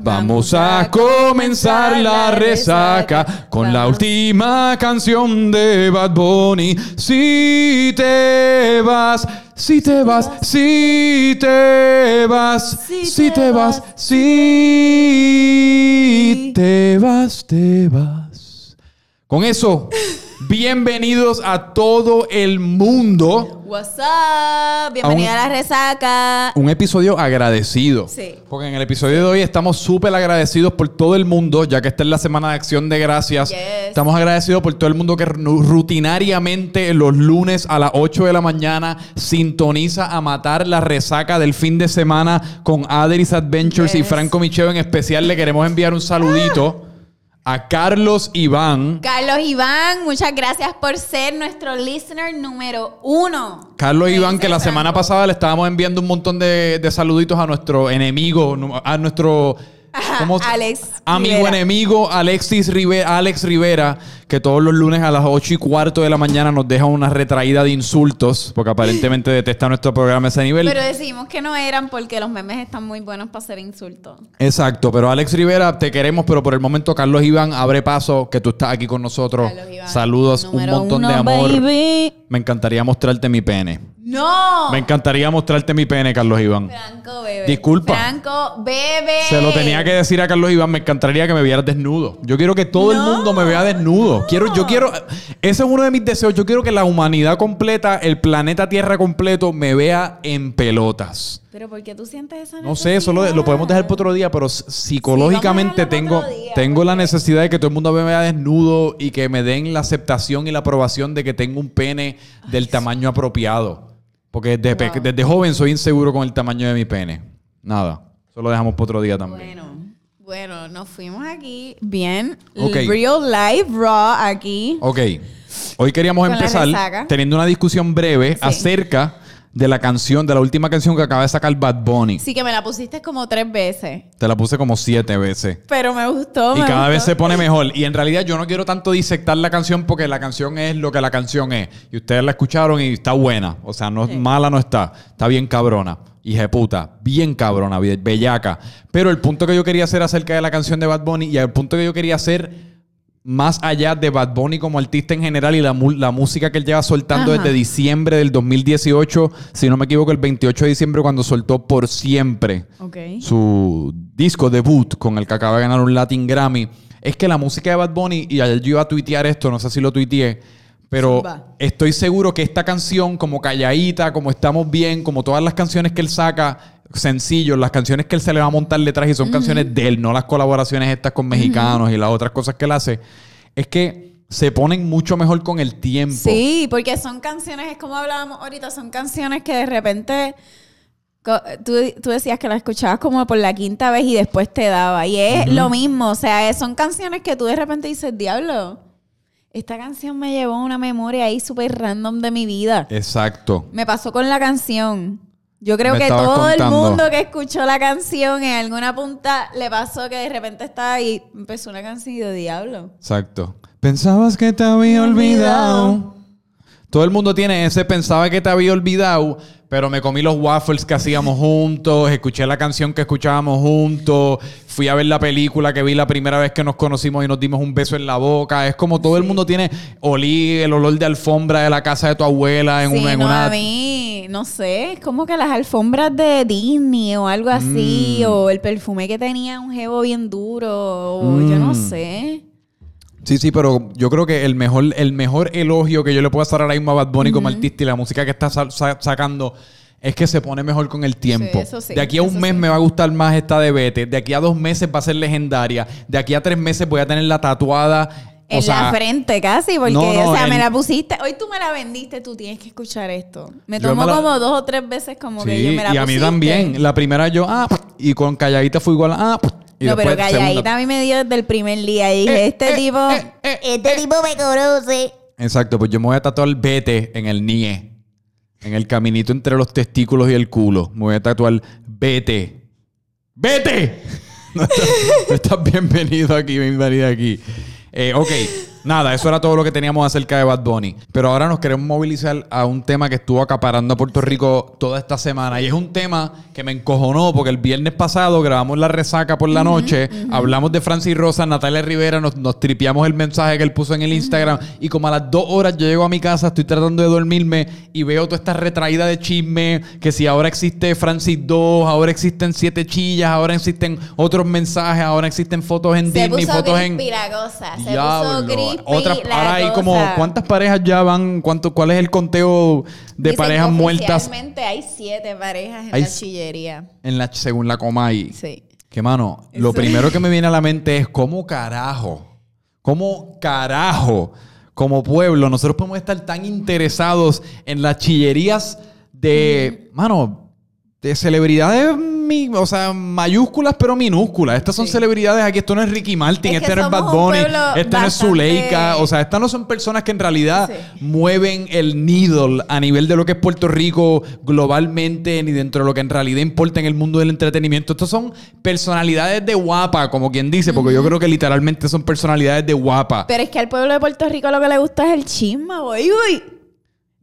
Vamos a comenzar la resaca con la última canción de Bad Bunny. Si te vas, si te vas, si te vas, si te vas, si te vas, te vas. Con eso, bienvenidos a todo el mundo. What's up? Bienvenida a, la resaca. Un episodio agradecido. Sí. Porque en el episodio de hoy estamos súper agradecidos por todo el mundo, ya que esta es la semana de acción de gracias. Yes. Estamos agradecidos por todo el mundo que ru- rutinariamente los lunes a las 8 de la mañana sintoniza a matar la resaca del fin de semana con Adris Adventures y. Franco Micheo. En especial le queremos enviar un saludito a Carlos Iván. Carlos Iván, muchas gracias por ser nuestro listener número uno. Carlos Iván, que la semana pasada le estábamos enviando un montón de, de saluditos a nuestro enemigo, a nuestro ¿cómo Alex amigo Rivera. enemigo Alexis Rivera, Alex Rivera, que todos los lunes a las 8 y cuarto de la mañana nos deja una retraída de insultos, porque aparentemente detesta nuestro programa a ese nivel. Pero decidimos que no eran porque los memes están muy buenos para hacer insultos. Exacto, pero Alex Rivera, te queremos, pero por el momento Carlos Iván, abre paso, que tú estás aquí con nosotros. Carlos Iván, Saludos, un montón uno, de amor. baby. Me encantaría mostrarte mi pene. ¡No! Me encantaría mostrarte mi pene, Carlos Iván. Franco, bebé. Disculpa. Franco, bebé. Se lo tenía que decir a Carlos Iván, me encantaría que me vieras desnudo. Yo quiero que todo el mundo me vea desnudo. Quiero, yo quiero, ese es uno de mis deseos. Yo quiero que la humanidad completa, el planeta Tierra completo, me vea en pelotas. Pero ¿por qué tú sientes esa No sé, eso lo, lo podemos dejar para otro día, pero psicológicamente Sí, tengo, día, tengo la necesidad de que todo el mundo me vea desnudo y que me den la aceptación y la aprobación de que tengo un pene del tamaño apropiado. Porque desde, pe- Wow. desde joven soy inseguro con el tamaño de mi pene. Nada, eso lo dejamos para otro día también. Bueno, bueno, nos fuimos aquí bien. Real life, raw aquí. Ok, hoy queríamos empezar teniendo una discusión breve acerca de la canción, de la última canción que acaba de sacar Bad Bunny. Sí que me la pusiste como tres veces. Te la puse como siete veces. Pero me gustó. Y me cada gustó. vez se pone mejor. Y en realidad yo no quiero tanto disectar la canción porque la canción es lo que la canción es. Y ustedes la escucharon y está buena. O sea, no Sí. mala no está. Está bien cabrona. Hija de puta. Bien cabrona. be- Bellaca. Pero el punto que yo quería hacer acerca de la canción de Bad Bunny y el punto que yo quería hacer más allá de Bad Bunny como artista en general y la, la música que él lleva soltando Ajá. desde diciembre del 2018, si no me equivoco, el 28 de diciembre cuando soltó Por Siempre su disco debut con el que acaba de ganar un Latin Grammy, es que la música de Bad Bunny, y ayer yo iba a tuitear esto, no sé si lo tuiteé, pero Zumba. estoy seguro que esta canción, como Calladita, como Estamos Bien, como todas las canciones que él saca, sencillos, las canciones que él se le va a montar letras y son canciones de él, no las colaboraciones estas con mexicanos y las otras cosas que él hace, es que se ponen mucho mejor con el tiempo. Sí, porque son canciones, es como hablábamos ahorita, son canciones que de repente tú, tú decías que las escuchabas como por la quinta vez y después te daba. Y es lo mismo, o sea, son canciones que tú de repente dices, diablo, esta canción me llevó a una memoria ahí súper random de mi vida. Exacto. Me pasó con la canción. Yo creo Me que todo el mundo que escuchó la canción en alguna punta le pasó que de repente estaba ahí, empezó una canción de diablo. Exacto. Pensabas que te había olvidado. Todo el mundo tiene ese pensaba que te había olvidado, pero me comí los waffles que hacíamos juntos, escuché la canción que escuchábamos juntos, fui a ver la película que vi la primera vez que nos conocimos y nos dimos un beso en la boca. Es como todo el mundo tiene olí el olor de alfombra de la casa de tu abuela en sí, una en no, una a mí, no sé, es como que las alfombras de Disney o algo así, Mm. o el perfume que tenía un jevo bien duro, o yo no Mm. sé. Sí, sí, pero yo creo que el mejor, el mejor elogio que yo le puedo hacer ahora mismo a Bad Bunny como artista y la música que está sa- sa- sacando es que se pone mejor con el tiempo. eso sí, de aquí a un mes sí. me va a gustar más esta de Vete. De aquí a dos meses va a ser legendaria. De aquí a tres meses voy a tener la tatuada. En o sea, la frente casi, porque, no, no, o sea, me la pusiste, hoy tú me la vendiste, tú tienes que escuchar esto. Me tomó me la- como dos o tres veces como que yo me la y a mí también. La primera yo, ah, y con calladita fue igual, ah, y no, pero calladita segunda. a mí me dio desde el primer día y dije, Eh, este eh, tipo, eh, este tipo me conoce. Exacto, pues yo me voy a tatuar Vete en el NIE. En el caminito entre los testículos y el culo. Me voy a tatuar Vete. ¡Vete! No estás, no estás bienvenido aquí, bienvenida aquí. Eh, ok, Nada, eso era todo lo que teníamos acerca de Bad Bunny. Pero ahora nos queremos movilizar a un tema que estuvo acaparando a Puerto Rico toda esta semana. Y es un tema que me encojonó porque el viernes pasado grabamos la resaca por la noche, hablamos de Francis Rosa, Natalia Rivera, nos, nos tripiamos el mensaje que él puso en el Instagram. Y como a las dos horas yo llego a mi casa, estoy tratando de dormirme y veo toda esta retraída de chisme, que si ahora existe Francis 2, ahora existen siete chillas, ahora existen otros mensajes, ahora existen fotos en Se Disney, puso fotos en... cosa. Se puso Otras- la ahora hay como cuántas parejas ya van, cuánto, cuál es el conteo de Dicen parejas muertas hay siete parejas en Hay la chillería. en la según la Comay. Sí. Que mano, lo primero que me viene a la mente es cómo carajo, cómo carajo, como pueblo, nosotros podemos estar tan interesados en las chillerías de, mano, de celebridades, mi- o sea, mayúsculas pero minúsculas. Estas son Sí. celebridades aquí. Esto no es Ricky Martin, Es este no es Bad un Bunny, este no es Zuleika. O sea, estas no son personas que en realidad Sí. mueven el needle a nivel de lo que es Puerto Rico globalmente, ni dentro de lo que en realidad importa en el mundo del entretenimiento. Estos son personalidades de guapa, como quien dice, porque yo creo que literalmente son personalidades de guapa. Pero es que al pueblo de Puerto Rico lo que le gusta es el chisme, güey. Uy.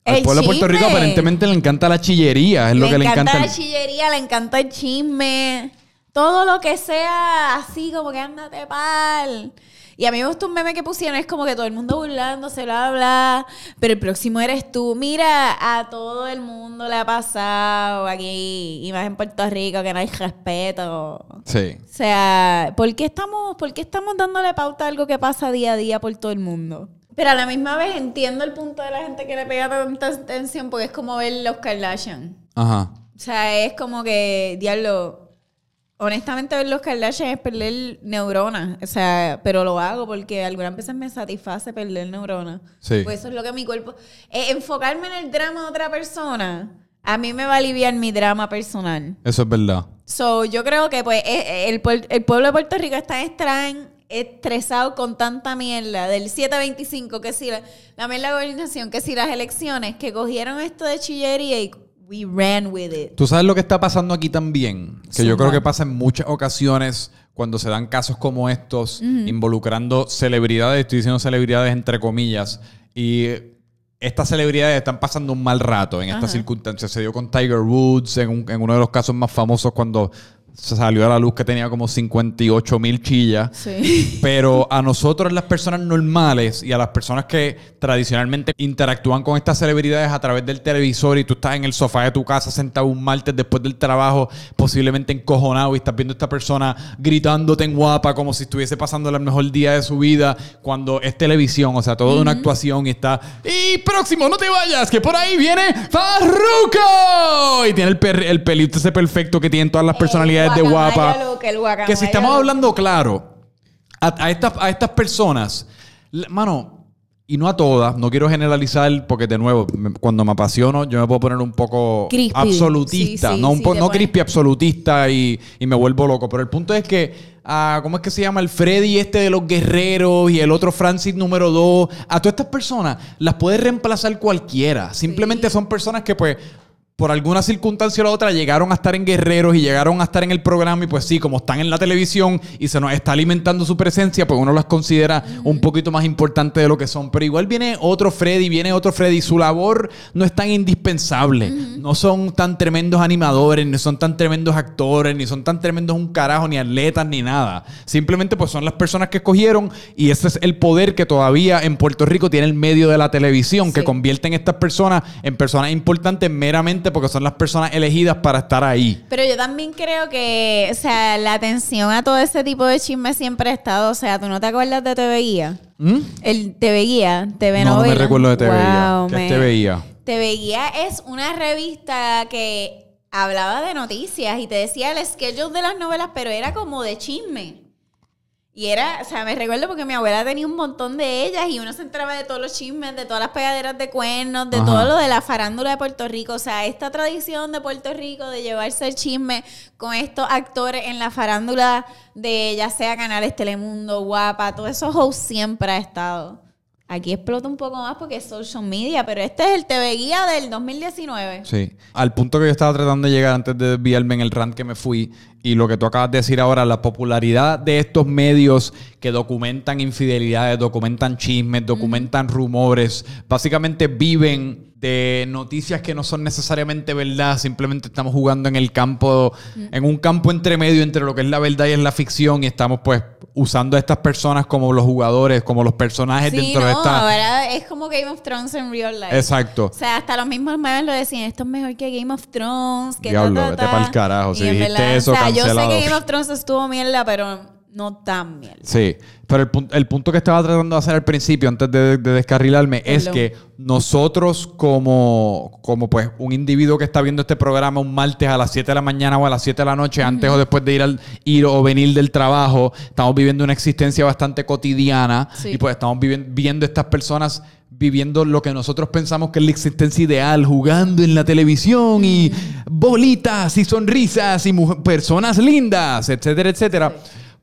Al El pueblo de Puerto Rico chisme. aparentemente le encanta la chillería, es lo que le encanta. la el- chillería, le encanta el chisme. Todo lo que sea así, como que ándate pal. Y a mí me gustó un meme que pusieron, es como que todo el mundo burlándose, bla, bla. Pero el próximo eres tú. Mira, a todo el mundo le ha pasado aquí, y más en Puerto Rico, que no hay respeto. Sí. O sea, ¿por qué estamos, por qué estamos dándole pauta a algo que pasa día a día por todo el mundo? Pero a la misma vez entiendo el punto de la gente que le pega tanta atención porque es como ver los Kardashian. Ajá. O sea, es como que, diablo, honestamente ver los Kardashian es perder neuronas. O sea, pero lo hago porque algunas veces me satisface perder neuronas. Sí. Pues eso es lo que mi cuerpo... eh, enfocarme en el drama de otra persona, a mí me va a aliviar mi drama personal. Eso es verdad. So, yo creo que pues eh, el, el pueblo de Puerto Rico está extraen- estresado con tanta mierda del 725, que si la, la mierda de la gobernación, que si las elecciones, que cogieron esto de chillería y we ran with it. Tú sabes lo que está pasando aquí también, que yo creo que pasa en muchas ocasiones cuando se dan casos como estos, involucrando celebridades, estoy diciendo celebridades entre comillas, y estas celebridades están pasando un mal rato en estas circunstancias. Se dio con Tiger Woods en, un- en uno de los casos más famosos cuando se salió a la luz que tenía como 58 mil chillas. Sí. Pero a nosotros, las personas normales y a las personas que tradicionalmente interactúan con estas celebridades a través del televisor y tú estás en el sofá de tu casa sentado un martes después del trabajo, posiblemente encojonado y estás viendo a esta persona gritándote en guapa como si estuviese pasando el mejor día de su vida cuando es televisión, o sea, todo de una actuación y está... Y próximo, no te vayas, que por ahí viene Farruko. Y tiene el, per- el pelito ese perfecto que tienen todas las personalidades de guapa. Que si estamos hablando claro, a, a estas, a estas personas, mano, y no a todas, no quiero generalizar porque de nuevo, me- cuando me apasiono, yo me puedo poner un poco Crispy. absolutista, Sí, sí, no, un sí, po- te no crispy absolutista y, y me vuelvo loco. Pero el punto es que, ah, ¿cómo es que se llama? El Freddy este de los guerreros y el otro Francis número 2, a todas estas personas las puede reemplazar cualquiera. Simplemente son personas que pues por alguna circunstancia o la otra llegaron a estar en Guerreros y llegaron a estar en el programa y pues sí, como están en la televisión y se nos está alimentando su presencia, pues uno las considera un poquito más importante de lo que son. Pero igual viene otro Freddy, viene otro Freddy, su labor no es tan indispensable, no son tan tremendos animadores, ni son tan tremendos actores, ni son tan tremendos un carajo, ni atletas, ni nada. Simplemente pues son las personas que escogieron y ese es el poder que todavía en Puerto Rico tiene el medio de la televisión, que convierten a estas personas en personas importantes meramente porque son las personas elegidas para estar ahí. Pero yo también creo que, o sea, la atención a todo ese tipo de chisme siempre ha estado. O sea, ¿tú no te acuerdas de TV Guía? ¿Mm? El TV Guía, TV No, no me recuerdo de TV Guía. Wow, ¿Qué es man. TV Guía? TV Guía es una revista que hablaba de noticias y te decía el schedule de las novelas, pero era como de chisme. Y era, o sea, me recuerdo porque mi abuela tenía un montón de ellas y uno se entraba de todos los chismes, de todas las pegaderas de cuernos, de Ajá. todo lo de la farándula de Puerto Rico. O sea, esta tradición de Puerto Rico de llevarse el chisme con estos actores en la farándula de ya sea Canales Telemundo, Guapa, todos esos hosts siempre ha estado. Aquí explota un poco más porque es social media, pero este es el TV Guía del 2019. Sí. Al punto que yo estaba tratando de llegar antes de desviarme en el rant que me fui y lo que tú acabas de decir ahora, la popularidad de estos medios que documentan infidelidades, documentan chismes, documentan rumores, básicamente viven de noticias que no son necesariamente verdad, simplemente estamos jugando en el campo, en un campo entre medio entre lo que es la verdad y es la ficción y estamos pues usando a estas personas como los jugadores, como los personajes Sí, dentro no, de esta... ahora es como Game of Thrones en real life. Exacto. O sea, hasta los mismos memes lo decían, esto es mejor que Game of Thrones, que Diablo, ta, ta, vete ta. pa'l carajo, Y si dijiste verdad, eso, O sea, yo sé que Game of Thrones estuvo mierda, pero no tan mierda. Sí, pero el, pun- el punto que estaba tratando de hacer al principio, antes de, de descarrilarme, es que nosotros como, como pues un individuo que está viendo este programa un martes a las 7 de la mañana o a las 7 de la noche, antes o después de ir, al, ir o venir del trabajo, estamos viviendo una existencia bastante cotidiana Sí. y pues estamos viviendo, viendo estas personas viviendo lo que nosotros pensamos que es la existencia ideal, jugando en la televisión y bolitas y sonrisas y personas lindas, etcétera, etcétera.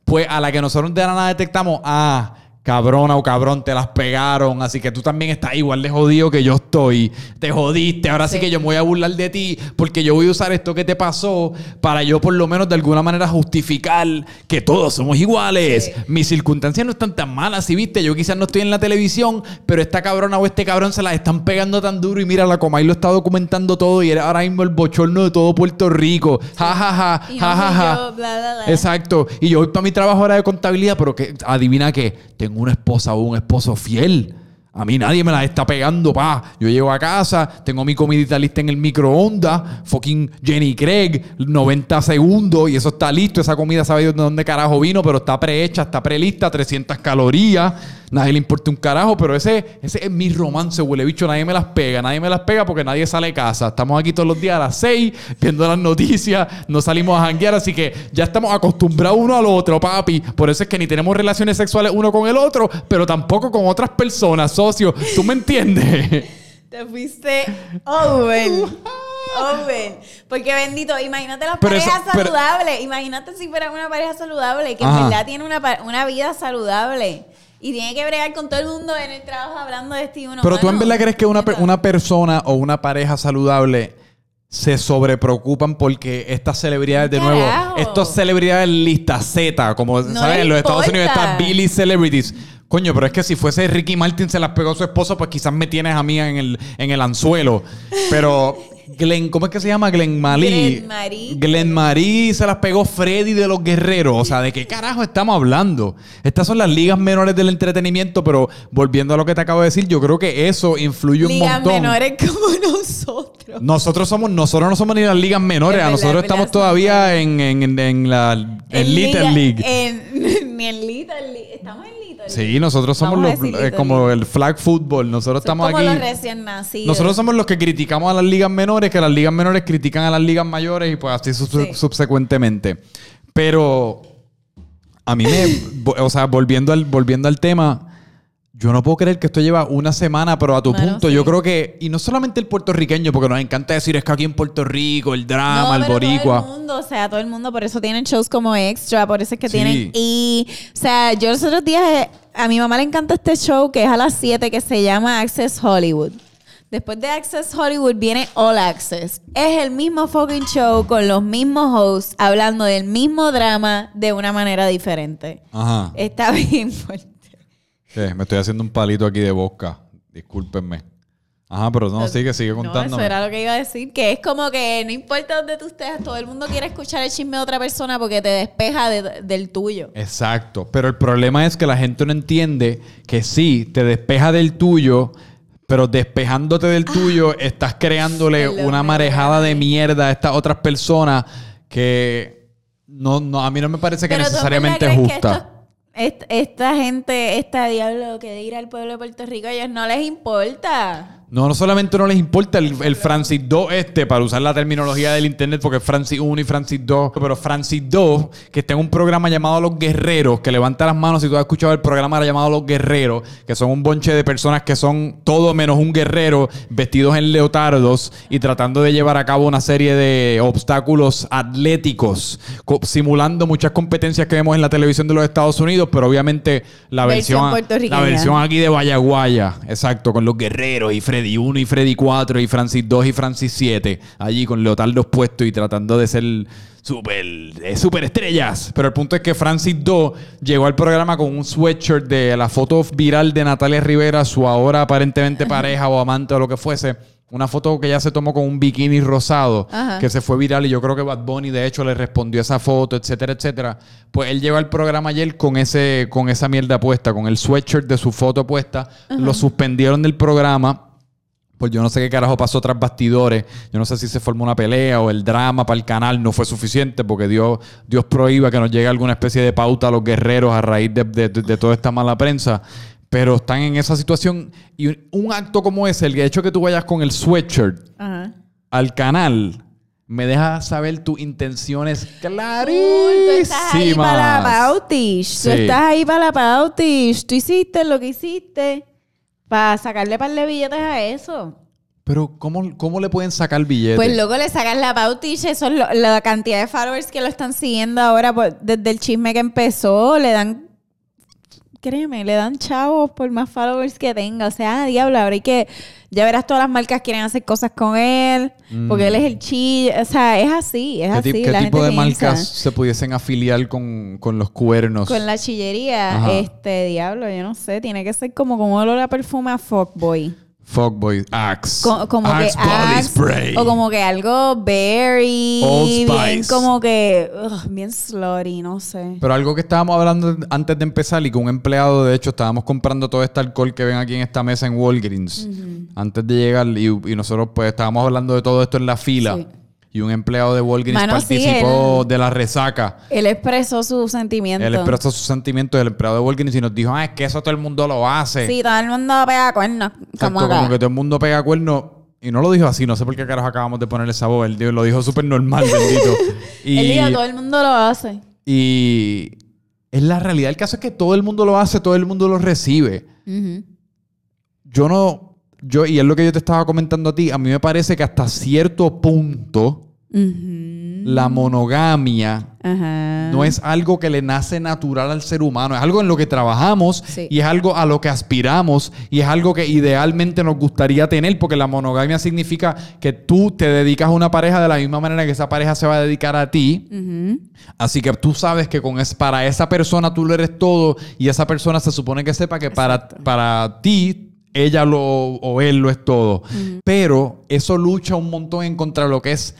Pues a la que nosotros de la nada detectamos, ah, cabrona o cabrón, te las pegaron, así que tú también estás igual de jodido que yo estoy. Te jodiste, ahora sí, Sí. que yo me voy a burlar de ti porque yo voy a usar esto que te pasó para yo por lo menos de alguna manera justificar que todos somos iguales. Sí. Mis circunstancias no están tan malas, si viste, yo quizás no estoy en la televisión, pero esta cabrona o este cabrón se las están pegando tan duro y mira, la Comay lo está documentando todo y era ahora mismo el bochorno de todo Puerto Rico. Ja, ja, ja, Y ja, ja, ja. yo, bla, bla, bla. Exacto. Y yo voy para mi trabajo ahora de contabilidad, pero que adivina qué, tengo una esposa o un esposo fiel. A mí nadie me la está pegando, pa. Yo llego a casa, tengo mi comidita lista en el microondas, fucking Jenny Craig, 90 segundos y eso está listo. Esa comida sabe de dónde carajo vino, pero está prehecha, está prelista, 300 calorías. Nadie le importa un carajo, pero ese, ese es mi romance, huele bicho. Nadie me las pega, nadie me las pega porque nadie sale de casa. Estamos aquí todos los días a las 6 viendo las noticias, no salimos a janguear, así que ya estamos acostumbrados uno al otro, papi. Por eso es que ni tenemos relaciones sexuales uno con el otro, pero tampoco con otras personas, socio. ¿Tú me entiendes? Te fuiste over. over. Porque bendito, imagínate las Pero eso- parejas pero- saludables. Imagínate si fuera una pareja saludable, que Ajá. en verdad tiene una, una vida saludable. Y tiene que bregar con todo el mundo en el trabajo hablando de este y uno. Pero tú en verdad crees que una, una persona o una pareja saludable se sobrepreocupan porque estas celebridades, de nuevo, Carajo. estas celebridades lista Z, como No saben, en los Estados Unidos importa. está Billy Celebrities. Coño, pero es que si fuese Ricky Martin se las pegó a su esposo, pues quizás me tienes a mí en el, en el anzuelo. Pero Glenn, ¿cómo es que se llama? Glenn Malí. Glenn Marie. Glenn Marie se las pegó Freddy de los Guerreros. O sea, ¿de qué carajo estamos hablando? Estas son las ligas menores del entretenimiento, pero volviendo a lo que te acabo de decir, yo creo que eso influye un Ligas montón. menores como nosotros. Nosotros somos, nosotros no somos ni las ligas menores, verdad, nosotros estamos todavía en, en, en, en la en Little Liga- League. en- ni en Little League. Estamos en Sí, nosotros somos los, eh, como el flag football. Nosotros Son estamos como aquí. los recién nacidos. Nosotros somos los que criticamos a las ligas menores, que las ligas menores critican a las ligas mayores y pues así su- Sí. subsecuentemente. Pero a mí me, o sea, volviendo al, volviendo al tema, yo no puedo creer que esto lleva una semana, pero a tu punto, sí. yo creo que, y no solamente el puertorriqueño, porque nos encanta decir es que aquí en Puerto Rico, el drama, No, el pero boricua. Todo el mundo, o sea, todo el mundo, por eso tienen shows como extra, por eso es que Sí. tienen. Y, o sea, yo los otros días, eh, a mi mamá le encanta este show que es a las 7 que se llama Access Hollywood. Después de Access Hollywood viene All Access. Es el mismo fucking show con los mismos hosts hablando del mismo drama de una manera diferente. Ajá. Está bien fuerte. ¿Qué? Me estoy haciendo un palito aquí de boca. Discúlpenme. Ajá, pero no, sigue, sigue No, contándome. eso era lo que iba a decir, que es como que no importa dónde tú estés, todo el mundo quiere escuchar el chisme de otra persona porque te despeja de- del tuyo. Exacto. Pero el problema es que la gente no entiende que sí, te despeja del tuyo, pero despejándote del tuyo, estás creándole una marejada de mierda a estas otras personas que no, no, a mí no me parece que Pero ¿tú en necesariamente es justa. Esta gente, esta diablo que de ir al pueblo de Puerto Rico, a ellos no les importa. No, no solamente no les importa el, el Francis 2 este, para usar la terminología del internet, porque es Francis 1 y Francis 2, pero Francis 2, que está en un programa llamado Los Guerreros, que levanta las manos si tú has escuchado el programa llamado Los Guerreros, que son un bonche de personas que son todo menos un guerrero, vestidos en leotardos y tratando de llevar a cabo una serie de obstáculos atléticos, co- simulando muchas competencias que vemos en la televisión de los Estados Unidos, pero obviamente la Versión la versión aquí de Vallaguaya, exacto, con los guerreros y Freddy 1 y Freddy 4 y Francis 2 y Francis 7, allí con leotardos puestos y tratando de ser super, eh, super estrellas. Pero el punto es que Francis 2 llegó al programa con un sweatshirt de la foto viral de Natalia Rivera, su ahora aparentemente pareja o amante o lo que fuese. Una foto que ella se tomó con un bikini rosado, Ajá. que se fue viral y yo creo que Bad Bunny de hecho le respondió esa foto, etcétera, etcétera. Pues él llegó al programa ayer con ese con esa mierda puesta, con el sweatshirt de su foto puesta. Lo suspendieron del programa. Pues yo no sé qué carajo pasó tras bastidores. Yo no sé si se formó una pelea o el drama para el canal no fue suficiente porque Dios, Dios prohíba que nos llegue alguna especie de pauta a los guerreros a raíz de, de- de- toda esta mala prensa. Pero están en esa situación y un, acto como ese, el hecho que tú vayas con el sweatshirt Ajá. al canal me deja saber tus intenciones Cool, tú estás ahí para la clarísimas. Pautish. Tú Sí. estás ahí para la Pautish. Tú hiciste lo que hiciste para sacarle par de billetes a eso. Pero ¿cómo, ¿cómo le pueden sacar billetes? Pues luego le sacan la Pautish. Eso es lo- la cantidad de followers que lo están siguiendo ahora por- desde el chisme que empezó. Le dan. Créeme, le dan chavos por más followers que tenga. O sea, diablo, ahora hay que. Ya verás, todas las marcas quieren hacer cosas con él. Porque él es el chi. O sea, es así. Es. ¿Qué, así. qué la tipo gente de marcas se pudiesen afiliar con, con los cuernos? Con la chillería, Ajá. este diablo, yo no sé, tiene que ser como con olor a perfume a fuckboy. Fuckboy, Axe. Co- como Axe que Body Axe, Spray. o como que algo berry, Old bien Spice. como que ugh, bien slutty, no sé. Pero algo que estábamos hablando antes de empezar y que un empleado, de hecho, estábamos comprando todo este alcohol que ven aquí en esta mesa en Walgreens antes de llegar y, y nosotros pues estábamos hablando de todo esto en la fila Sí. Y un empleado de Walgreens Mano, sí, participó él- de la resaca. Él expresó su sentimiento. Él expresó sus sentimientos del empleado de Walgreens y nos dijo, ah, es que eso todo el mundo lo hace. Sí, todo el mundo pega cuernos. Exacto, Como acá. como que todo el mundo pega cuerno. Y no lo dijo así, no sé por qué carajo acabamos de ponerle esa voz. Él lo dijo súper normal, bendito. Y, Él dijo, todo el mundo lo hace. y es la realidad. El caso es que todo el mundo lo hace, todo el mundo lo recibe. Yo no, yo, y es lo que yo te estaba comentando a ti, a mí me parece que hasta cierto punto la monogamia no es algo que le nace natural al ser humano, es algo en lo que trabajamos Sí. y es algo a lo que aspiramos y es algo que idealmente nos gustaría tener porque la monogamia significa que tú te dedicas a una pareja de la misma manera que esa pareja se va a dedicar a ti. Así que tú sabes que con es, para esa persona tú lo eres todo y esa persona se supone que sepa que para, para ti ella lo, o él lo es todo. Pero eso lucha un montón en contra de lo que es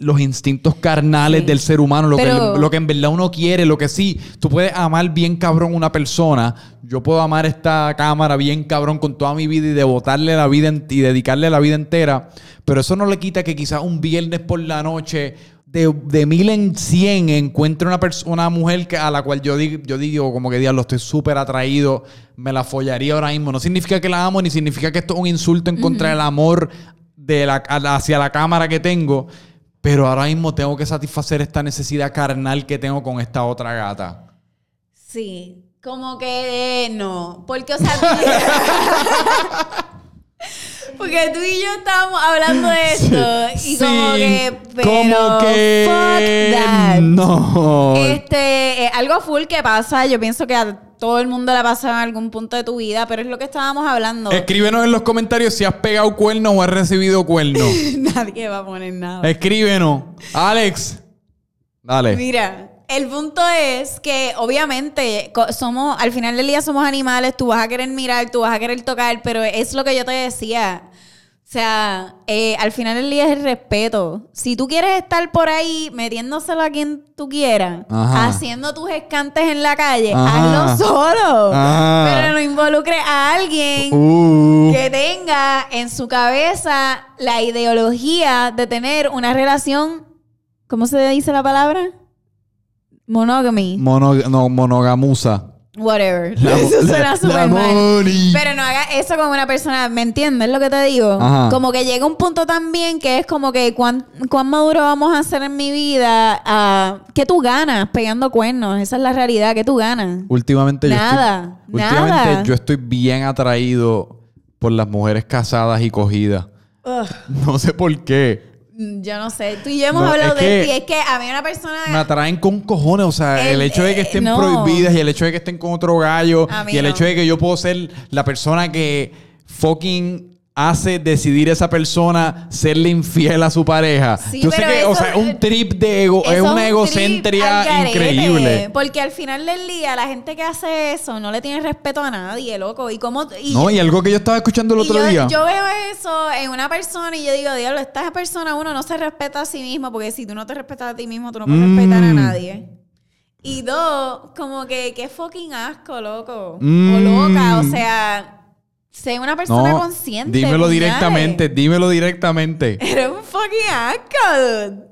los instintos carnales Sí. del ser humano, lo, Pero- que, lo que en verdad uno quiere, lo que sí, tú puedes amar bien cabrón una persona, yo puedo amar esta cámara bien cabrón con toda mi vida y devotarle la vida en- y dedicarle la vida entera, pero eso no le quita que quizás un viernes por la noche de, de mil en cien encuentre una, pers- una mujer que, a la cual yo, digo yo digo como que diablo, estoy súper atraído, me la follaría ahora mismo. No significa que la amo, ni significa que esto es un insulto en contra del amor de la, hacia la cámara que tengo, pero ahora mismo tengo que satisfacer esta necesidad carnal que tengo con esta otra gata. Sí, como que eh, no, porque o sea, porque tú y yo estábamos hablando de esto y como que, pero como que fuck that. no. Este, eh, algo full que pasa, yo pienso que a todo el mundo le pasa en algún punto de tu vida, pero es lo que estábamos hablando. Escríbenos en los comentarios si has pegado cuernos o has recibido cuernos. Nadie va a poner nada. Escríbenos. Alex. Dale. Mira, el punto es que obviamente somos, al final del día somos animales, tú vas a querer mirar, tú vas a querer tocar, pero es lo que yo te decía. O sea, eh, al final del día es el respeto. Si tú quieres estar por ahí metiéndoselo a quien tú quieras, Ajá. haciendo tus escantes en la calle, Ajá. hazlo solo. Ajá. Pero no involucre a alguien Uh. que tenga en su cabeza la ideología de tener una relación, ¿cómo se dice la palabra? Monogamy. Mono- no, monogamusa. Whatever. La- eso suena súper mal. money. Pero no haga eso con una persona. ¿Me entiendes lo que te digo? Ajá. Como que llega un punto también que es como que cuán, cuán maduro vamos a ser en mi vida. ah, ¿Qué tú ganas pegando cuernos? Esa es la realidad. ¿Qué tú ganas? Últimamente yo Nada, estoy, últimamente yo estoy bien atraído por las mujeres casadas y cogidas. Ugh, No sé por qué. Mm, yo no sé. Tú y yo hemos No, hablado de ti. Es que a mí una persona... Me atraen con cojones, o sea, el, El- hecho de que eh, estén no. prohibidas y el hecho de que estén con otro gallo y el no. hecho de que yo puedo ser la persona que fucking hace decidir esa persona serle infiel a su pareja. Sí, yo sé que, o sea, es un trip de ego, es una egocentria increíble. Porque al final del día, la gente que hace eso no le tiene respeto a nadie, loco. Y cómo. Y No, y algo que yo estaba escuchando el otro yo, día. yo veo eso en una persona y yo digo, diablo, esta persona uno no se respeta a sí mismo, porque si tú no te respetas a ti mismo, tú no puedes Mm. respetar a nadie. Y dos, como que qué fucking asco, loco. O Mm. loca, o sea, sé una persona no, consciente. dímelo directamente, dímelo directamente. Eres un fucking asco, dude.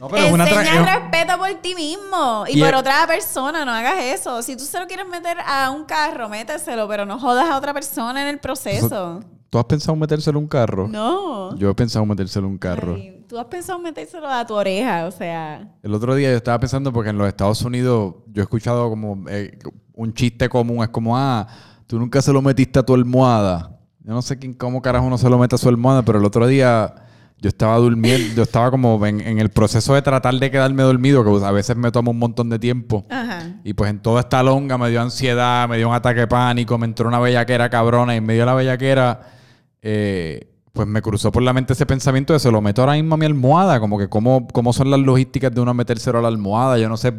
No, pero es una Enseña es- respeto por ti mismo y, Y por es- otra persona, no hagas eso. Si tú se lo quieres meter a un carro, méteselo, pero no jodas a otra persona en el proceso. ¿Tú has pensado metérselo a un carro? No. Yo he pensado metérselo a un carro. Ay, tú has pensado metérselo a tu oreja, o sea. El otro día yo estaba pensando porque en los Estados Unidos yo he escuchado como eh, un chiste común, es como, ah, tú nunca se lo metiste a tu almohada. Yo no sé quién, cómo carajo uno se lo mete a su almohada, pero el otro día yo estaba durmiendo, yo estaba como en, en el proceso de tratar de quedarme dormido, que a veces me toma un montón de tiempo. Ajá. Y pues en toda esta longa me dio ansiedad, me dio un ataque de pánico, me entró una bellaquera cabrona y en medio de la bellaquera, eh, pues me cruzó por la mente ese pensamiento de se lo meto ahora mismo a mi almohada, como que cómo, cómo son las logísticas de uno metérselo a la almohada, yo no sé,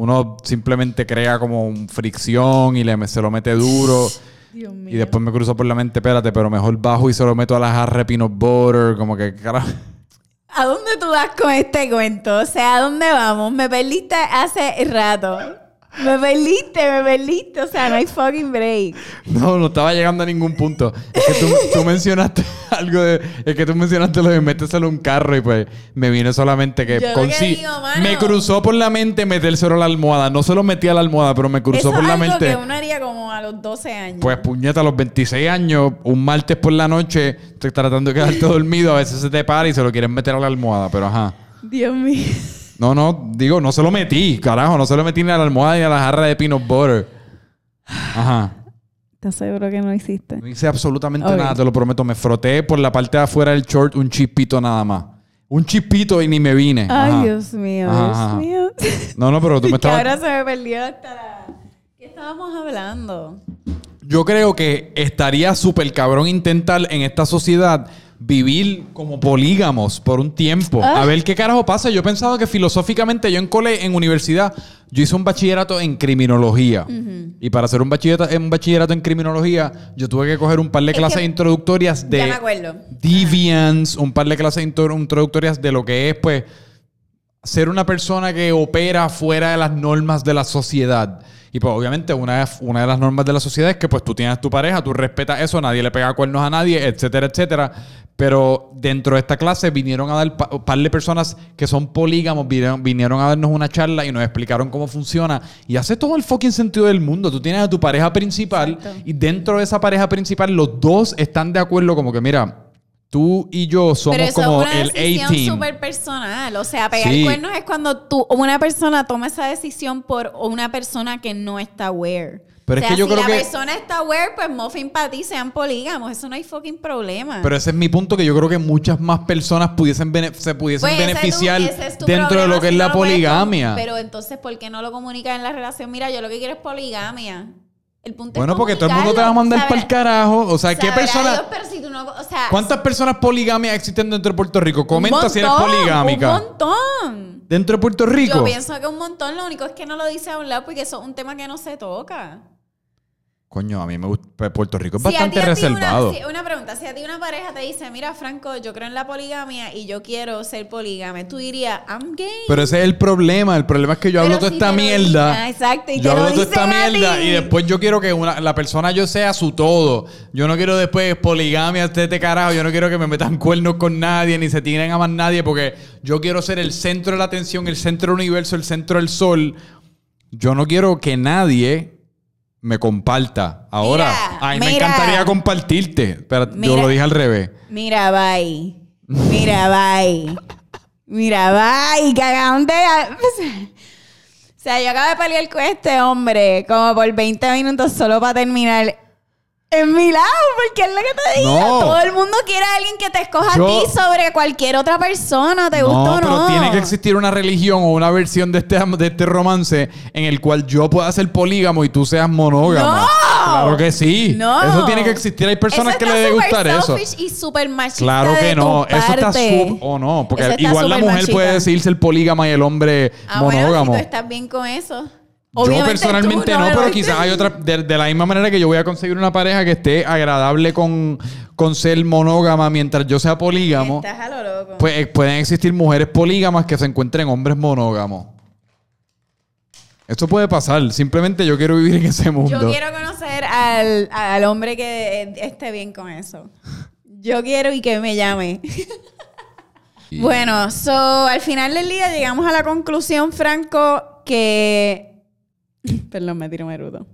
uno simplemente crea como un fricción y le, se lo mete duro. Dios mío. Y después me cruzó por la mente, espérate, pero mejor bajo y se lo meto a la jarra de peanut butter, como que carajo. ¿A dónde tú vas con este cuento? O sea, ¿a dónde vamos? Me perdiste hace rato. Me perdiste, me perdiste. O sea, no hay fucking break. No, no estaba llegando a ningún punto. Es que tú, tú mencionaste algo de. Es que tú mencionaste lo de metérselo a un carro y pues me vino solamente que. Yo que sí- digo, mano- me cruzó por la mente metérselo a la almohada. No se lo metí a la almohada, pero me cruzó Eso por es la algo mente. que uno haría como a los 12 años. Pues puñeta, a los 26 años, un martes por la noche, estoy tratando de quedarte dormido. A veces se te para y se lo quieren meter a la almohada, pero ajá. Dios mío. No, no, digo, no se lo metí, carajo. No se lo metí ni a la almohada ni a la jarra de peanut butter. Ajá. ¿Estás seguro que no hiciste? No hice absolutamente nada, te lo prometo. Me froté por la parte de afuera del short un chispito nada más. Un chispito y ni me vine. Ay. Dios mío, Ajá, Dios mío. No, no, pero tú me estabas... ahora se me perdió hasta la... ¿Qué estábamos hablando? Yo creo que estaría súper cabrón intentar en esta sociedad vivir como polígamos por un tiempo. Ah. A ver qué carajo pasa. Yo pensaba que filosóficamente yo en cole, en universidad, yo hice un bachillerato en criminología. Y para hacer un bachillerato, un bachillerato en criminología, yo tuve que coger un par de Es clases que- introductorias de... Ya me acuerdo. deviance, un par de clases intro- introductorias de lo que es, pues, ser una persona que opera fuera de las normas de la sociedad. Y pues obviamente una, una de las normas de la sociedad es que pues tú tienes tu pareja, tú respetas eso, nadie le pega cuernos a nadie, etcétera, etcétera. Pero dentro de esta clase vinieron a dar un par de personas que son polígamos, vinieron, vinieron a darnos una charla y nos explicaron cómo funciona. Y hace todo el fucking sentido del mundo. Tú tienes a tu pareja principal Exacto. y dentro de esa pareja principal los dos están de acuerdo como que mira, tú y yo somos Pero eso como es una el decisión súper personal. O sea, pegar Sí. cuernos es cuando tú, una persona toma esa decisión por una persona que no está aware. Pero o es que yo si creo la que- persona está aware, pues muffin para ti sean polígamos. Eso no hay fucking problema. Pero ese es mi punto, que yo creo que muchas más personas pudiesen se pudiesen Pues ese es tu- beneficiar es dentro de lo que si es la poligamia. Pero entonces, ¿por qué no lo comunicas en la relación? Mira, yo lo que quiero es poligamia. El punto Bueno, es porque todo el mundo te va a mandar para el carajo. O sea, ¿qué persona... Si tú no, o sea, ¿Cuántas personas poligamias existen dentro de Puerto Rico? Comenta si eres poligámica. Un montón. Dentro de Puerto Rico. Yo pienso que un montón, lo único es que no lo dice a un lado porque eso es un tema que no se toca. Coño, a mí me gusta... pues, Puerto Rico es Si a bastante ti- a ti reservado. Una, si- una pregunta, si a ti una pareja te dice, mira Franco, yo creo en la poligamia y yo quiero ser polígame, tú dirías, I'm gay. Pero ese es el problema. El problema es que yo Pero hablo toda si esta mierda. exacto, y yo hablo toda esta a mierda y después yo quiero que una, la persona yo sea su todo. Yo no quiero después poligamia, este, este carajo. Yo no quiero que me metan cuernos con nadie ni se tiren a más nadie porque yo quiero ser el centro de la atención, el centro del universo, el centro del sol. Yo no quiero que nadie me comparta. Ahora, Mira, a mí me encantaría compartirte. Pero yo lo dije al revés. Mira, bye. Mira, bye. Mira, bye. Cagón de... O sea, yo acabo de pelear con este hombre como por 20 minutos solo para terminar en mi lado, porque es lo que te digo. No. Todo el mundo quiere a alguien que te escoja Yo- a ti sobre cualquier otra persona, ¿te gusta No, o pero no? tiene que existir una religión o una versión de este, de este romance en el cual yo pueda ser polígamo y tú seas monógamo. ¡No! Claro que sí. No. Eso tiene que existir. Hay personas que le debe gustar eso. y súper machista Claro que de no. tu Eso está sub o no. Porque igual la mujer machista. puede decir ser polígama y el hombre Ah, bueno, monógamo. si tú estás bien con eso. Yo personalmente no, pero quizás hay otra. De, de la misma manera que yo voy a conseguir una pareja que esté agradable con, con ser monógama mientras yo sea polígamo. Estás a lo loco. Pues eh, pueden existir mujeres polígamas que se encuentren hombres monógamos. Esto puede pasar. Simplemente yo quiero vivir en ese mundo. Yo quiero conocer al, al hombre que eh, esté bien con eso. Yo quiero y que me llame. Bueno, so, al final del día llegamos a la conclusión, Franco, que... Perdón, me tiro merudo.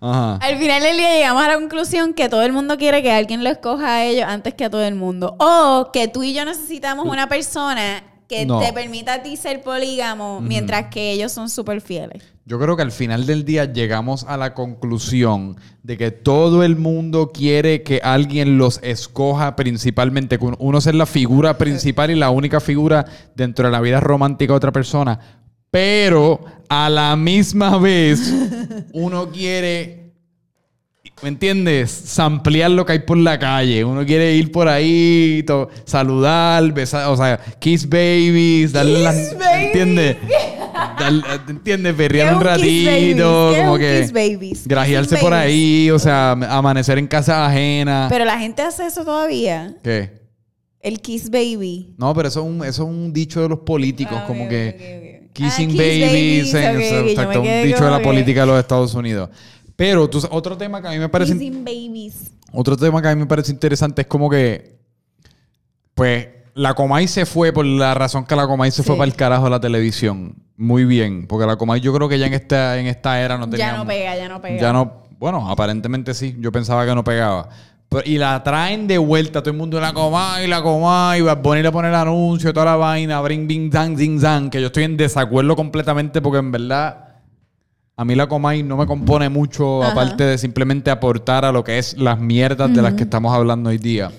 Ajá. Al final del día llegamos a la conclusión que todo el mundo quiere que alguien lo escoja a ellos antes que a todo el mundo. O que tú y yo necesitamos una persona que No. te permita a ti ser polígamo mientras que ellos son súper fieles. Yo creo que al final del día llegamos a la conclusión de que todo el mundo quiere que alguien los escoja principalmente, que uno ser la figura principal y la única figura dentro de la vida romántica de otra persona. Pero a la misma vez uno quiere, ¿me entiendes? Samplear lo que hay por la calle. Uno quiere ir por ahí, saludar, besar, o sea, kiss babies, darle las... ¿Entiendes? ¿Entiendes? Perrear ¿Qué un ratito, babies? ¿Qué es como un que kiss babies? grajearse Kiss por babies. ahí, o sea, amanecer en casa ajena. Pero la gente hace eso todavía. ¿Qué? El kiss baby. No, pero eso es un, eso es un dicho de los políticos, Ah, como que kissing Ah, kiss babies, en- yo exacto, un dicho de la política de los Estados Unidos. Pero tú, otro tema que a mí me parece Kissing babies. Otro tema que a mí me parece interesante es como que, pues, la Comay se fue por la razón que la Comay se fue para el carajo de la televisión. Muy bien, porque la Comay yo creo que ya en esta, en esta era no tenía... Ya no pega, ya no pega. Ya no, bueno, aparentemente sí. Yo pensaba que no pegaba. Pero- y la traen de vuelta, todo el mundo la Comay, la Comay, va a poner a poner el anuncio, toda la vaina, bring, bing, zang, zing, zang, que yo estoy en desacuerdo completamente porque en verdad a mí la Comay no me compone mucho, Ajá. aparte de simplemente aportar a lo que es las mierdas de las que estamos hablando hoy día.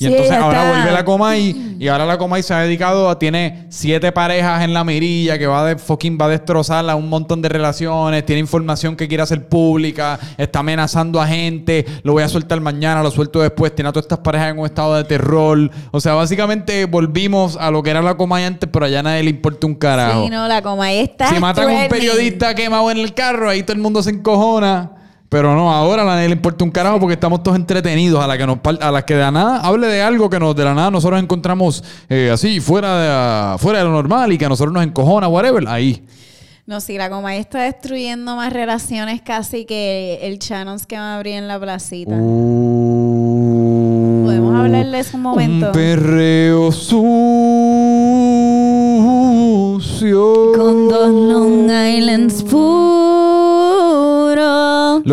Y Sí, entonces ahora está- vuelve la Comay y ahora la Comay se ha dedicado a tiene siete parejas en la mirilla que va de fucking va a destrozarla un montón de relaciones, tiene información que quiere hacer pública, está amenazando a gente, lo voy a soltar mañana, lo suelto después, tiene a todas estas parejas en un estado de terror. O sea, básicamente volvimos a lo que era la Comay antes, pero allá nadie le importa un carajo. Sí, no, la coma está. Si matan a un periodista quemado en el carro, ahí todo el mundo se encojona. Pero no, ahora a nadie le importa un carajo porque estamos todos entretenidos. A la que nos a las que de la nada hable de algo que nos de la nada nosotros encontramos eh, así, fuera de, fuera de lo normal y que a nosotros nos encojona, whatever, ahí. No, sí, la coma está destruyendo más relaciones casi que el Channels que va a abrir en la placita. Uh, ¿Podemos hablar de eso un momento? Un perreo sucio.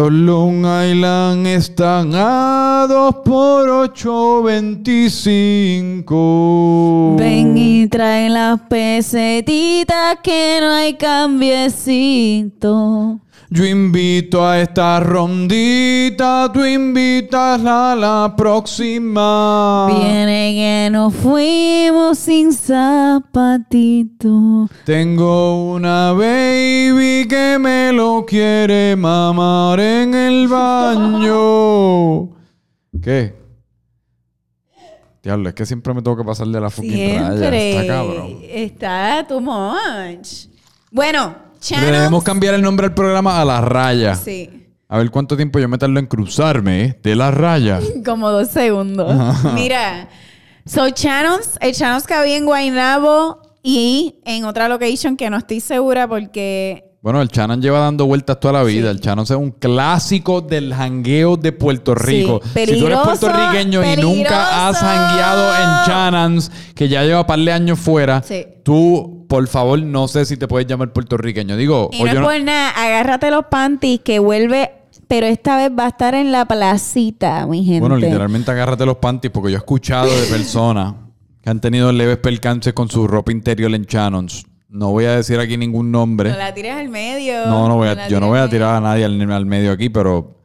Los Long Island están a 2 por 8.25. Ven y trae las pesetitas que no hay cambiecito. Yo invito a esta rondita, tú invitas a la próxima. Viene que nos fuimos sin zapatito. Tengo una baby que me lo quiere mamar en el baño. ¿Qué? Diablo, es que siempre me tengo que pasar de la fucking raya. Está cabrón. Está too much. Bueno, Channels. Debemos cambiar el nombre del programa a La Raya. Sí. A ver cuánto tiempo yo me tardo en cruzarme ¿eh? de La Raya. Como dos segundos. Mira. So, Channels, el Channels que había en Guaynabo y en otra location que no estoy segura porque Bueno, el Shannon lleva dando vueltas toda la vida. El Shannon es un clásico del jangueo de Puerto Rico. Sí. si tú eres Peligroso, puertorriqueño y nunca has jangueado en Shannons, que ya lleva par de años fuera, Sí. tú, por favor, no sé si te puedes llamar puertorriqueño. Digo, Y o no yo es no- por nada, agárrate los panties que vuelve, pero esta vez va a estar en la placita, mi gente. Bueno, literalmente agárrate los panties porque yo he escuchado de personas que han tenido leves percances con su ropa interior en Shannons. No voy a decir aquí ningún nombre. No la tires al medio. No, no voy a, yo no voy a tirar a nadie al, al medio aquí, pero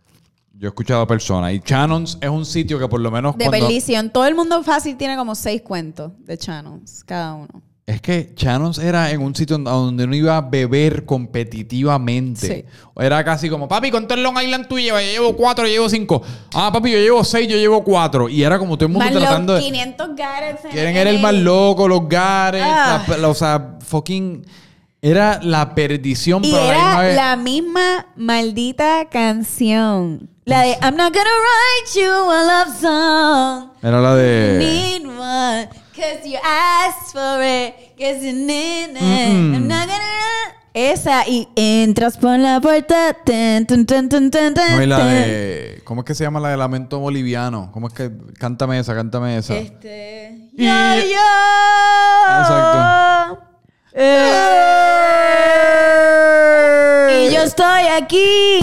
yo he escuchado a personas. Y Shannons es un sitio que por lo menos De cuando... perdición. Todo el mundo fácil tiene como seis cuentos de channels, cada uno. Es que Shannons era en un sitio donde uno iba a beber competitivamente. Sí. Era casi como, papi, ¿cuántos Long Island tú llevas? Yo llevo cuatro, yo llevo cinco. Ah, papi, yo llevo seis, yo llevo cuatro. Y era como todo el mundo Más tratando los de... 500 Garrets. en- Quieren en era el más loco, los gares, Ah. la- la- o sea, fucking... Era la perdición, Y era la misma maldita canción. La de I'm not gonna write you a love song. Era la de... Need one. Cause you asked for it. Cause you need it. Mm-mm. I'm not gonna Esa y entras por la puerta. Ten, ten, ten, No, y la de... ¿Cómo es que se llama la de Lamento Boliviano? ¿Cómo es que... Cántame esa, cántame esa. Este. Y- Yo, yo. Exacto. Eh. Y yo estoy aquí.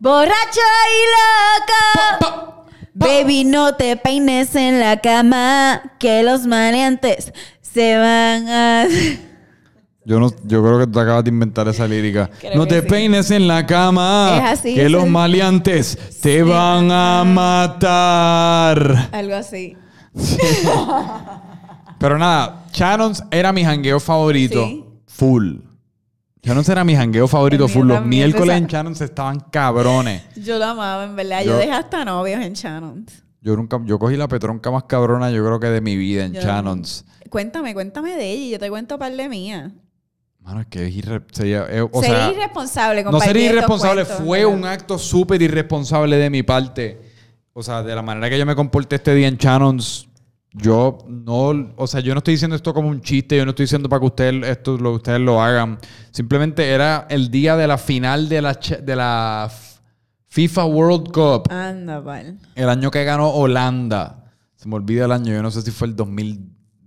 Borracha y loca. Baby, no te peines en la cama. Que los maleantes se van a. Yo, no, yo creo que tú acabas de inventar esa lírica. Creo no te sí. peines en la cama. Es así, que es los el- maleantes te van a matar. Algo así. Pero nada, Shannons era mi jangueo favorito. Full. Shannons era mi jangueo favorito full. Los miércoles en Shannons estaban cabrones. Yo lo amaba, en verdad. Yo- Yo, dejé hasta novios en Shannons. Yo nunca, yo cogí la petronca más cabrona, yo creo que de mi vida en Yo- Shannons. Cuéntame, cuéntame de ella y yo te cuento par de mía. Mano, es que es irre- sería- eh, o Sería sea, irresponsable No sería irresponsable, cuentos, fue ¿verdad? un acto súper irresponsable de mi parte. O sea, de la manera que yo me comporté este día en Shannons, yo no, o sea, yo no estoy diciendo esto como un chiste, yo no estoy diciendo para que ustedes esto lo, ustedes lo hagan. Simplemente era el día de la final de la, de la FIFA World Cup, Anda, pal. el año que ganó Holanda. Se me olvida el año, yo no sé si fue el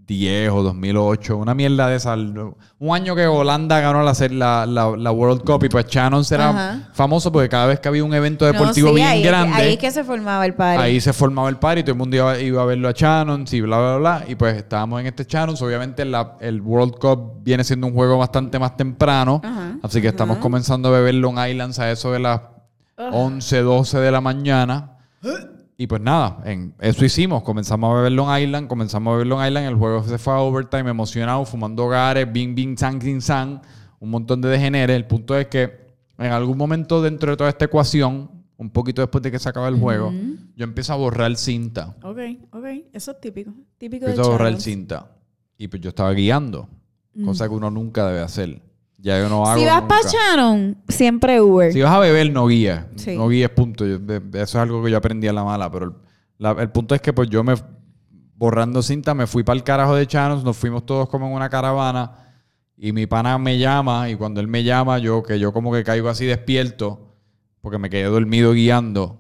2010 o 2008, una mierda de esa. Un año que Holanda ganó la, ser- la, la, la World Cup y pues Shannons era Ajá. famoso porque cada vez que había un evento No, deportivo sí, bien ahí grande, ahí es que se formaba el party. ahí se formaba el party y todo el mundo iba, iba a verlo a Shannons y bla, bla, bla. Y pues estábamos en este Shannons. Obviamente la- el World Cup viene siendo un juego bastante más temprano. Ajá, Así que estamos comenzando a beber Long Islands a eso de las 11, 12 de la mañana. Y pues nada, en eso hicimos. Comenzamos a beber Long Island, comenzamos a beber Long Island. El juego se fue a overtime, emocionado, fumando gares, bing, bing, sang, sin, sang. Un montón de degeneres. El punto es que en algún momento dentro de toda esta ecuación, un poquito después de que se acaba el juego, yo empiezo a borrar cinta. Ok, ok. Eso es típico. Típico de Empiezo a borrar cinta. Y pues yo estaba guiando, cosa que uno nunca debe hacer. Ya yo no hago Si vas nunca. para Shannon, siempre Uber. Si vas a beber, no guíes. Sí. No guíes, punto. Yo- de- de- eso es algo que yo aprendí a la mala. Pero el, la- el punto es que pues yo me, borrando cinta, me fui para el carajo de Chanos. Nos fuimos todos como en una caravana. Y mi pana me llama. Y cuando él me llama, yo que yo como que caigo así despierto. Porque me quedé dormido guiando.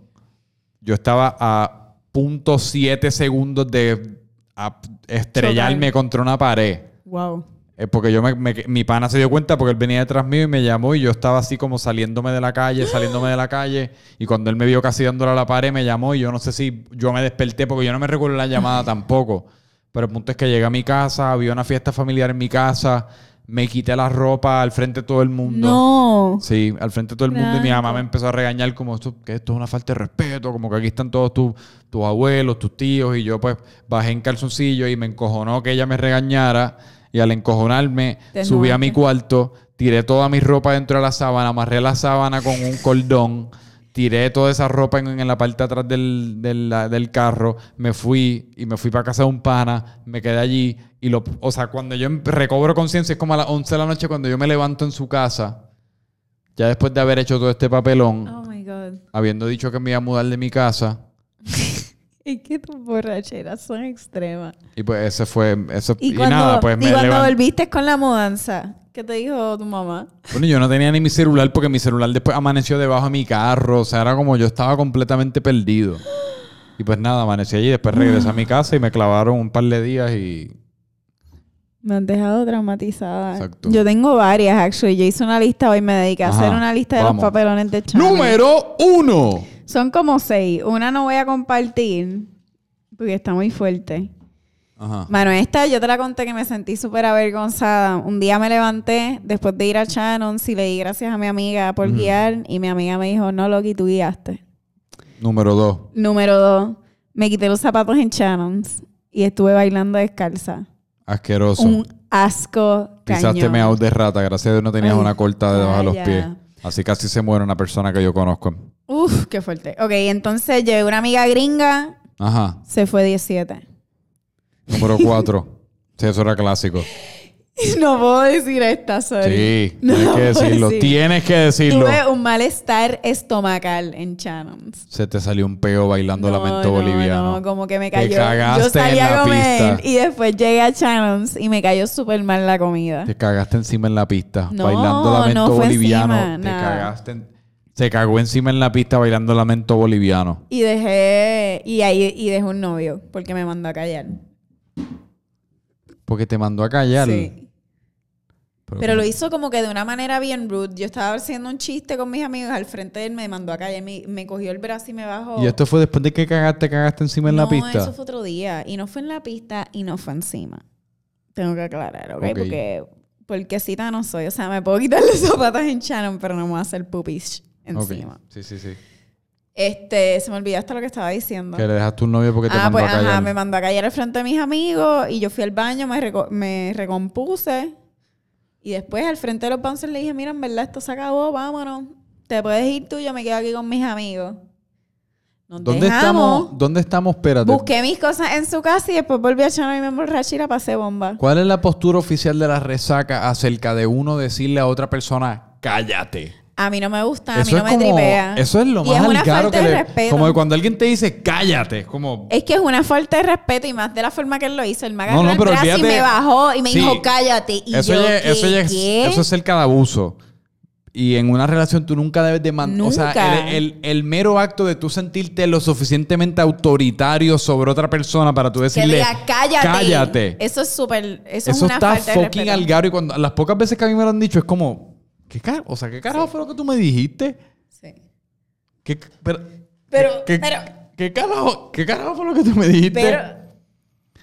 Yo estaba a punto siete segundos de a- estrellarme contra una pared. Wow. Es porque yo me, me- mi pana se dio cuenta porque él venía detrás mío y me llamó y yo estaba así como saliéndome de la calle, saliéndome de la calle y cuando él me vio casi dándole a la pared me llamó y yo no sé si yo me desperté porque yo no me recuerdo la llamada tampoco. Pero el punto es que llegué a mi casa, había una fiesta familiar en mi casa, me quité la ropa al frente de todo el mundo. No. Sí, al frente de todo el mundo y mi mamá me empezó a regañar como esto, que esto es una falta de respeto, como que aquí están todos tus, tus abuelos, tus tíos y yo pues bajé en calzoncillo y me encojonó que ella me regañara y al encojonarme subí a mi cuarto, tiré toda mi ropa dentro de la sábana, amarré la sábana con un cordón, tiré toda esa ropa en, en la parte de atrás del, del- del carro, me fui y me fui para casa de un pana, me quedé allí y lo, o sea, cuando yo em- recobro conciencia es como a las 11 de la noche cuando yo me levanto en su casa, ya después de haber hecho todo este papelón, Oh my God. habiendo dicho que me iba a mudar de mi casa, Es que tus borracheras son extremas. y pues ese fue, eso, Y, y, cuando, nada, pues y me cuando levanté. volviste con la mudanza, ¿Qué te dijo tu mamá? Bueno, yo no tenía ni mi celular porque mi celular después amaneció debajo de mi carro. O sea, era como yo estaba completamente perdido. Y pues nada, amanecí allí. Después regresé a mi casa y me clavaron un par de días y... Me han dejado traumatizada. Exacto. Yo tengo varias, actually. Yo hice una lista hoy, me dediqué a Ajá, hacer una lista de vamos. los papelones de Channel. Número uno. Son como seis. Una no voy a compartir porque está muy fuerte. Ajá. Mano, esta yo te la conté que me sentí súper avergonzada. Un día me levanté después de ir a Shannon's y le di gracias a mi amiga por guiar y mi amiga me dijo, no, Loki, tú guiaste. Número dos. Número dos, me quité los zapatos en Shannon's y estuve bailando descalza. Asqueroso. Un asco Pisaste cañón. meados de rata. Gracias a Dios no tenías Ay, una corta debajo de los pies. Así casi se muere una persona que yo conozco. Uf, qué fuerte. Ok, entonces llevé una amiga gringa, Ajá. se fue 17. Número cuatro. sí, eso era clásico. No puedo decir esta, sorry. Sí, No tienes que decirlo. decir. Tienes que decirlo. Tuve un malestar estomacal en Shannon's. Se te salió un peo bailando No, lamento no, boliviano. No, como que me Te cayó. cagaste Yo salí en a la comer pista. y después llegué a Shannon's y me cayó súper mal la comida. Te cagaste encima en la pista bailando lamento boliviano. encima, te nada. cagaste. en- Se cagó encima en la pista bailando lamento boliviano. Y dejé, y ahí, y dejé un novio porque me mandó a callar. Porque te mandó a callar. Sí. Pero, Pero lo hizo como que de una manera bien rude. Yo estaba haciendo un chiste con mis amigos al frente de él, me mandó a callar, me, me cogió el brazo y me bajó. Y esto fue después de que cagaste, cagaste encima en la no, pista. eso fue otro día. Y no fue en la pista y no fue encima. Tengo que aclarar, ¿ok? Ok. Porque, porque cita no soy. O sea, me puedo quitar los zapatos en Shannon, pero no me voy a hacer pupis Encima. Sí, sí, sí. Este, se me olvidó hasta lo que estaba diciendo. Que le dejaste un novio porque te ah, mandó pues a callar. ajá, me mandó a callar al frente de mis amigos y yo fui al baño, me, reco- me recompuse y después al frente de los bouncers le dije, mira, en verdad esto se acabó, vámonos. Te puedes ir tú, yo me quedo aquí con mis amigos. Nos ¿Dónde dejamos. estamos? ¿Dónde estamos? Espérate. Busqué mis cosas en su casa y después volví a echar y me emborraché y la pasé bomba. ¿Cuál es la postura oficial de la resaca acerca de uno decirle a otra persona, cállate? A mí no me gusta, a mí Eso no es me como, tripea. eso es lo Y más es una falta que de le, respeto. como que cuando alguien te dice cállate, es como Es que es una falta de respeto y más de la forma que él lo hizo. Él me No, agarró no, el pero brazo y me bajó y me Sí. dijo, cállate. Y eso, yo, ya, ¿qué, eso, ya es, qué? eso es cerca de abuso. Y en una relación tú nunca debes de mandar. O sea, el, el- el mero acto de tú sentirte lo suficientemente autoritario sobre otra persona para tú Que decirle diga, cállate. cállate. Eso es súper. Eso, Eso es una está falta de fucking respeto. algaro. Y cuando las pocas veces que a mí me lo han dicho es como, ¿qué carajo? O sea, ¿qué carajo fue lo que tú me dijiste? Sí. ¿Qué, pero, Pero- ¿qué, pero- ¿qué carajo, ¿Qué carajo fue lo que tú me dijiste? Pero.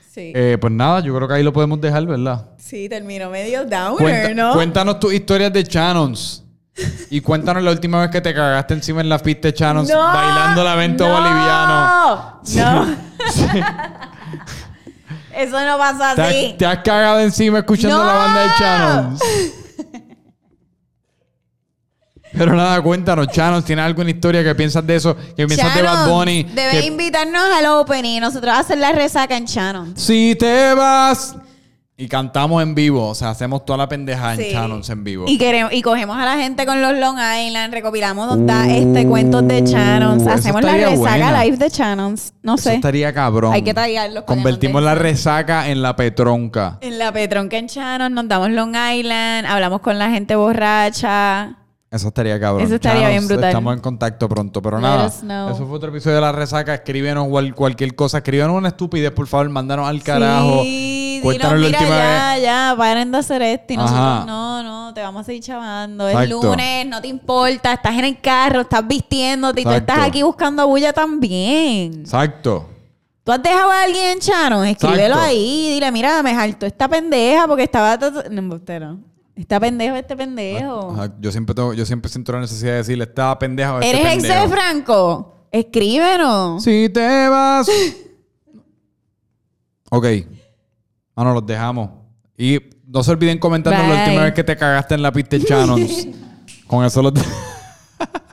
Sí. Eh, pues nada, yo creo que ahí lo podemos dejar, ¿verdad? sí, terminó medio downer, Cuenta- ¿no? Cuéntanos tus historias de Shannons. Y cuéntanos la última vez que te cagaste encima en la pista de Shannons No, bailando lamento no, boliviano. No. Eso no pasa ¿Te, así. has, te has cagado encima escuchando No. la banda de Shannons. Pero nada, cuéntanos, Shannons, ¿tienes alguna historia que piensas de eso? Que piensas de Bad Bunny? Debes que- invitarnos al opening y nosotros hacer la resaca en Shannon. Si te vas. Y cantamos en vivo. O sea, hacemos toda la pendeja en Sí. Shannons en vivo. Y, queremos, y cogemos a la gente con los Long Island, recopilamos da- este cuentos de Shannons, Uh, eso hacemos la resaca buena. live de Shannons. No Eso sé. estaría cabrón. Hay que tallarlos Convertimos la resaca en la petronca. En la Petronca en Shannon, nos damos Long Island, hablamos con la gente borracha. Eso estaría cabrón. Eso estaría Chanos, bien brutal. Estamos en contacto pronto. Pero Let nada, eso fue otro episodio de la resaca. Escríbenos cual- cualquier cosa. Escríbenos una estupidez, por favor. Mándanos al carajo. Sí, Cuéntanos dinos, la mira, última ya, vez. ya, paren de hacer esto. Y nosotros, no, no, te vamos a seguir chavando. Es Exacto. lunes, no te importa, estás en el carro, estás vistiéndote y tú Exacto. estás aquí buscando bulla también. Exacto. ¿Tú has dejado a alguien en Chano? Escríbelo Exacto. ahí. Dile, mira, me jaltó esta pendeja porque estaba... No, embustero. Está pendejo este pendejo. Ajá, Yo siempre tengo, yo siempre siento la necesidad de decirle, esta pendeja o este ¿Eres ex pendejo. de Franco? Escríbenos. Si te vas. ok. Bueno, los dejamos. Y no se olviden comentarnos la última vez que te cagaste en la pista de. Con eso los